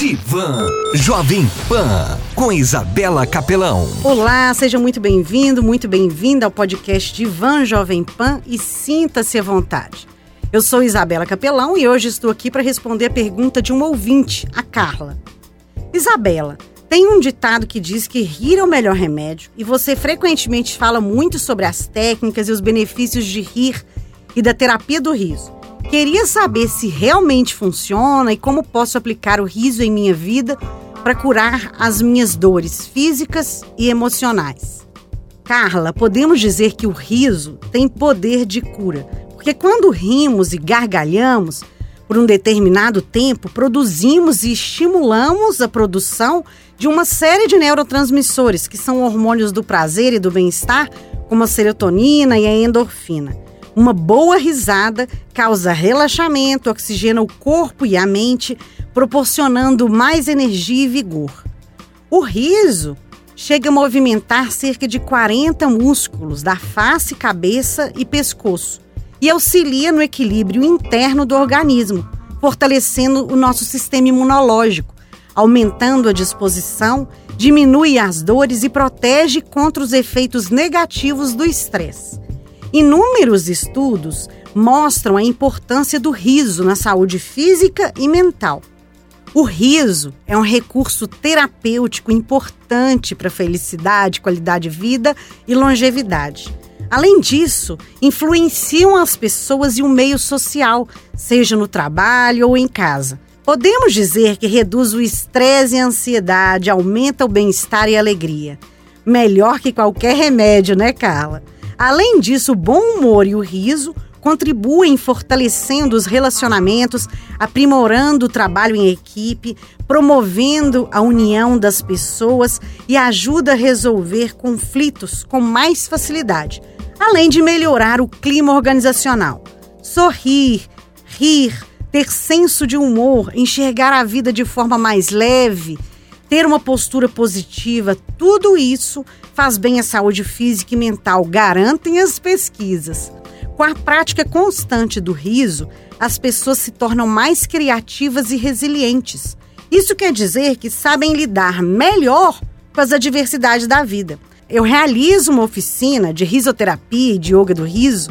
Divan Jovem Pan com Isabela Capelão. Olá, seja muito bem-vindo, muito bem-vinda ao podcast Divan Jovem Pan e sinta-se à vontade. Eu sou Isabela Capelão e hoje estou aqui para responder a pergunta de um ouvinte, a Carla. Isabela, tem um ditado que diz que rir é o melhor remédio e você frequentemente fala muito sobre as técnicas e os benefícios de rir e da terapia do riso. Queria saber se realmente funciona e como posso aplicar o riso em minha vida para curar as minhas dores físicas e emocionais. Carla, podemos dizer que o riso tem poder de cura, porque quando rimos e gargalhamos por um determinado tempo, produzimos e estimulamos a produção de uma série de neurotransmissores, que são hormônios do prazer e do bem-estar, como a serotonina e a endorfina. Uma boa risada causa relaxamento, oxigena o corpo e a mente, proporcionando mais energia e vigor. O riso chega a movimentar cerca de 40 músculos da face, cabeça e pescoço e auxilia no equilíbrio interno do organismo, fortalecendo o nosso sistema imunológico, aumentando a disposição, diminui as dores e protege contra os efeitos negativos do estresse. Inúmeros estudos mostram a importância do riso na saúde física e mental. O riso é um recurso terapêutico importante para felicidade, qualidade de vida e longevidade. Além disso, influenciam as pessoas e o meio social, seja no trabalho ou em casa. Podemos dizer que reduz o estresse e a ansiedade, aumenta o bem-estar e a alegria. Melhor que qualquer remédio, né, Carla? Além disso, o bom humor e o riso contribuem fortalecendo os relacionamentos, aprimorando o trabalho em equipe, promovendo a união das pessoas e ajuda a resolver conflitos com mais facilidade, além de melhorar o clima organizacional. Sorrir, rir, ter senso de humor, enxergar a vida de forma mais leve, ter uma postura positiva, tudo isso faz bem à saúde física e mental, garantem as pesquisas. Com a prática constante do riso, as pessoas se tornam mais criativas e resilientes. Isso quer dizer que sabem lidar melhor com as adversidades da vida. Eu realizo uma oficina de risoterapia e de yoga do riso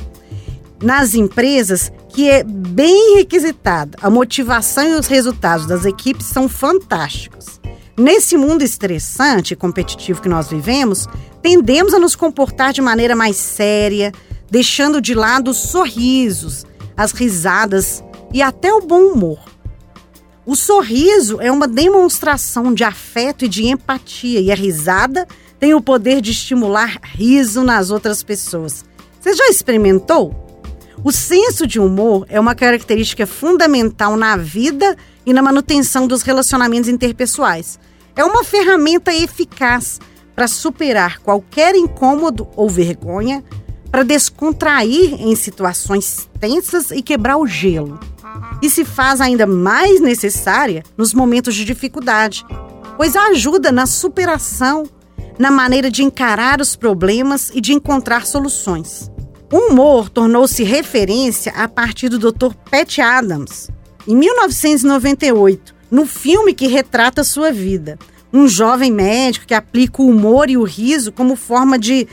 nas empresas que é bem requisitada. A motivação e os resultados das equipes são fantásticos. Nesse mundo estressante e competitivo que nós vivemos, tendemos a nos comportar de maneira mais séria, deixando de lado os sorrisos, as risadas e até o bom humor. O sorriso é uma demonstração de afeto e de empatia, e a risada tem o poder de estimular riso nas outras pessoas. Você já experimentou? O senso de humor é uma característica fundamental na vida e na manutenção dos relacionamentos interpessoais. É uma ferramenta eficaz para superar qualquer incômodo ou vergonha, para descontrair em situações tensas e quebrar o gelo. E se faz ainda mais necessária nos momentos de dificuldade, pois ajuda na superação, na maneira de encarar os problemas e de encontrar soluções. O humor tornou-se referência a partir do Dr. Pat Adams, em 1998, no filme que retrata sua vida. Um jovem médico que aplica o humor e o riso como forma de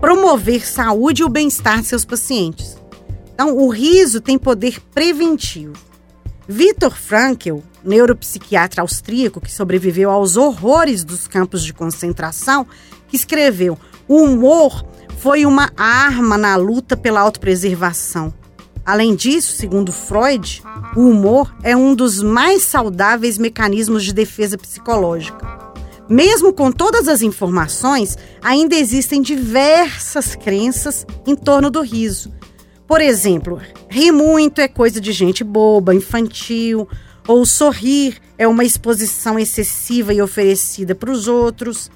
promover saúde e o bem-estar de seus pacientes. Então, o riso tem poder preventivo. Viktor Frankl, neuropsiquiatra austríaco que sobreviveu aos horrores dos campos de concentração, escreveu: "O humor foi uma arma na luta pela autopreservação. Além disso, segundo Freud, o humor é um dos mais saudáveis mecanismos de defesa psicológica. Mesmo com todas as informações, ainda existem diversas crenças em torno do riso. Por exemplo, rir muito é coisa de gente boba, infantil, ou sorrir é uma exposição excessiva e oferecida para os outros.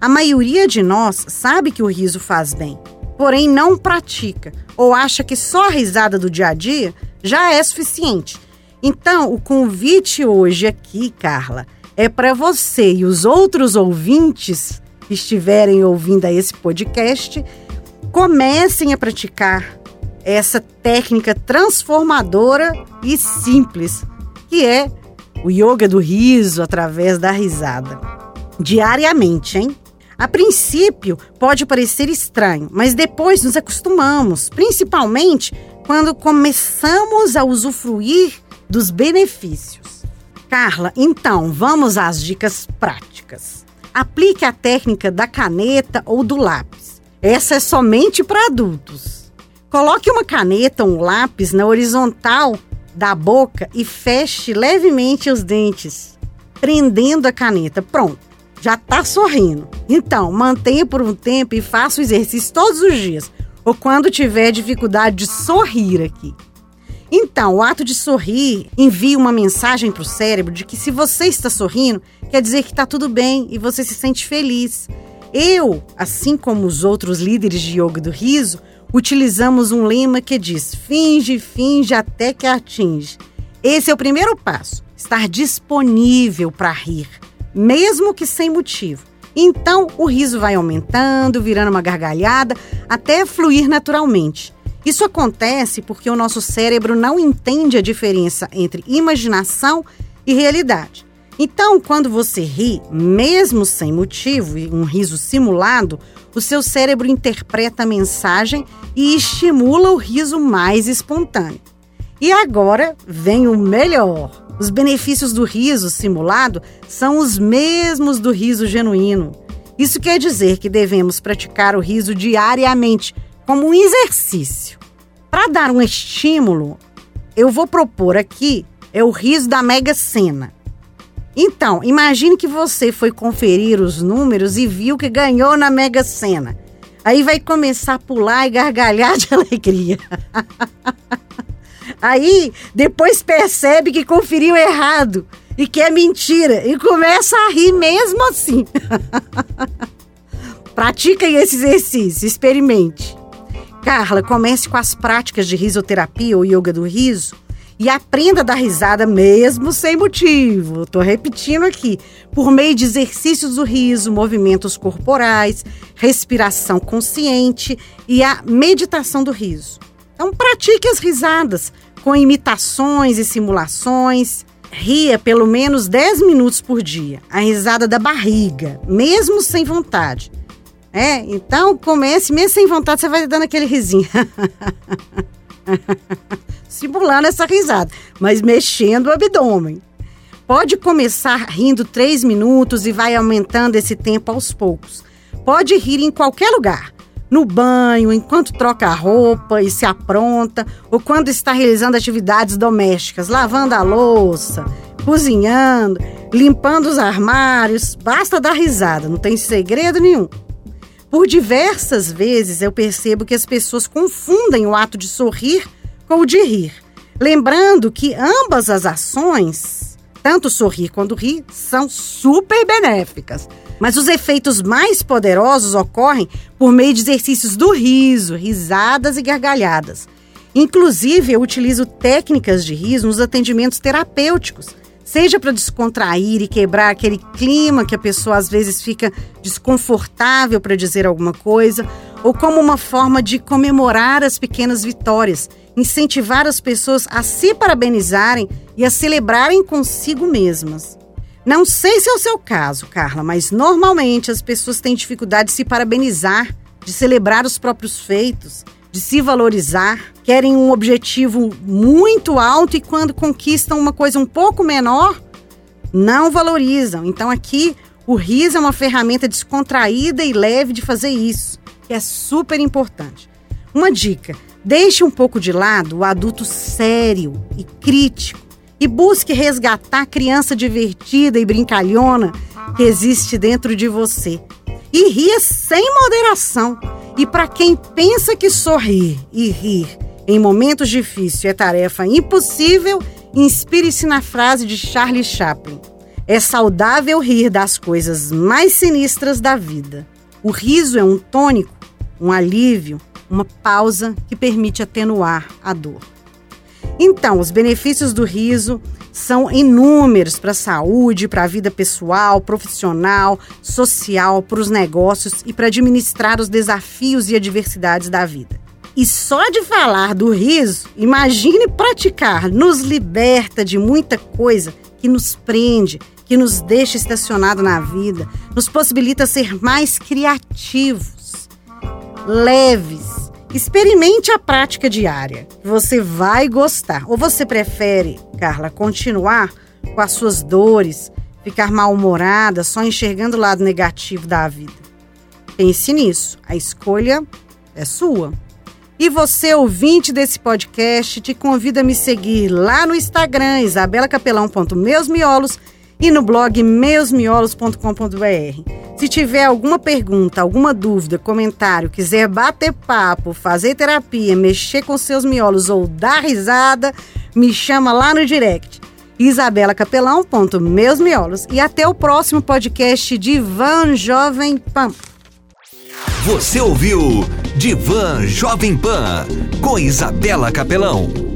A maioria de nós sabe que o riso faz bem, porém não pratica ou acha que só a risada do dia a dia já é suficiente. Então, o convite hoje aqui, Carla, é para você e os outros ouvintes que estiverem ouvindo a esse podcast comecem a praticar essa técnica transformadora e simples, que é o yoga do riso através da risada. Diariamente, hein? A princípio pode parecer estranho, mas depois nos acostumamos, principalmente quando começamos a usufruir dos benefícios. Carla, então vamos às dicas práticas. Aplique a técnica da caneta ou do lápis. Essa é somente para adultos. Coloque uma caneta ou um lápis na horizontal da boca e feche levemente os dentes, prendendo a caneta. Pronto, já está sorrindo. Então, mantenha por um tempo e faça o exercício todos os dias, ou quando tiver dificuldade de sorrir aqui. Então, o ato de sorrir envia uma mensagem para o cérebro de que se você está sorrindo, quer dizer que está tudo bem e você se sente feliz. Eu, assim como os outros líderes de yoga do riso, utilizamos um lema que diz: finge, finge até que atinge. Esse é o primeiro passo, estar disponível para rir, mesmo que sem motivo. Então, o riso vai aumentando, virando uma gargalhada, até fluir naturalmente. Isso acontece porque o nosso cérebro não entende a diferença entre imaginação e realidade. Então, quando você ri, mesmo sem motivo, um riso simulado, o seu cérebro interpreta a mensagem e estimula o riso mais espontâneo. E agora vem o melhor. Os benefícios do riso simulado são os mesmos do riso genuíno. Isso quer dizer que devemos praticar o riso diariamente, como um exercício. Para dar um estímulo, eu vou propor aqui é o riso da Mega Sena. Então, imagine que você foi conferir os números e viu que ganhou na Mega Sena. Aí vai começar a pular e gargalhar de alegria. Aí depois percebe que conferiu errado e que é mentira e começa a rir mesmo assim. Pratiquem esse exercício, experimente. Carla, comece com as práticas de risoterapia ou yoga do riso e aprenda a dar risada mesmo sem motivo. Estou repetindo aqui. Por meio de exercícios do riso, movimentos corporais, respiração consciente e a meditação do riso. Então pratique as risadas com imitações e simulações. Ria pelo menos 10 minutos por dia. A risada da barriga, mesmo sem vontade. É, então comece, mesmo sem vontade, você vai dando aquele risinho. simulando essa risada, mas mexendo o abdômen. Pode começar rindo três minutos e vai aumentando esse tempo aos poucos. Pode rir em qualquer lugar. No banho, enquanto troca a roupa e se apronta, ou quando está realizando atividades domésticas, lavando a louça, cozinhando, limpando os armários. Basta dar risada, não tem segredo nenhum. Por diversas vezes eu percebo que as pessoas confundem o ato de sorrir ou de rir. Lembrando que ambas as ações, tanto sorrir quanto rir, são super benéficas. Mas os efeitos mais poderosos ocorrem por meio de exercícios do riso, risadas e gargalhadas. Inclusive, eu utilizo técnicas de riso nos atendimentos terapêuticos, seja para descontrair e quebrar aquele clima que a pessoa às vezes fica desconfortável para dizer alguma coisa, ou como uma forma de comemorar as pequenas vitórias incentivar as pessoas a se parabenizarem e a celebrarem consigo mesmas. Não sei se é o seu caso, Carla, mas normalmente as pessoas têm dificuldade de se parabenizar, de celebrar os próprios feitos, de se valorizar, querem um objetivo muito alto e quando conquistam uma coisa um pouco menor, não valorizam. Então aqui o riso é uma ferramenta descontraída e leve de fazer isso, que é super importante. Uma dica: Deixe um pouco de lado o adulto sério e crítico e busque resgatar a criança divertida e brincalhona que existe dentro de você. E ria sem moderação. E para quem pensa que sorrir e rir em momentos difíceis é tarefa impossível, inspire-se na frase de Charlie Chaplin: É saudável rir das coisas mais sinistras da vida. O riso é um tônico, um alívio, uma pausa que permite atenuar a dor. Então, os benefícios do riso são inúmeros para a saúde, para a vida pessoal, profissional, social, para os negócios e para administrar os desafios e adversidades da vida. E só de falar do riso, imagine praticar, nos liberta de muita coisa que nos prende, que nos deixa estacionado na vida, nos possibilita ser mais criativos, leves. Experimente a prática diária. Você vai gostar. Ou você prefere, Carla, continuar com as suas dores, ficar mal-humorada, só enxergando o lado negativo da vida? Pense nisso. A escolha é sua. E você, ouvinte desse podcast, te convido a me seguir lá no Instagram, isabelacapelão.meusmiolos e no blog meusmiolos.com.br. Se tiver alguma pergunta, alguma dúvida, comentário, quiser bater papo, fazer terapia, mexer com seus miolos ou dar risada, me chama lá no direct. isabelacapelão.meusmiolos. E até o próximo podcast de Van Jovem Pan. Você ouviu Divan Jovem Pan com Isabela Capelão.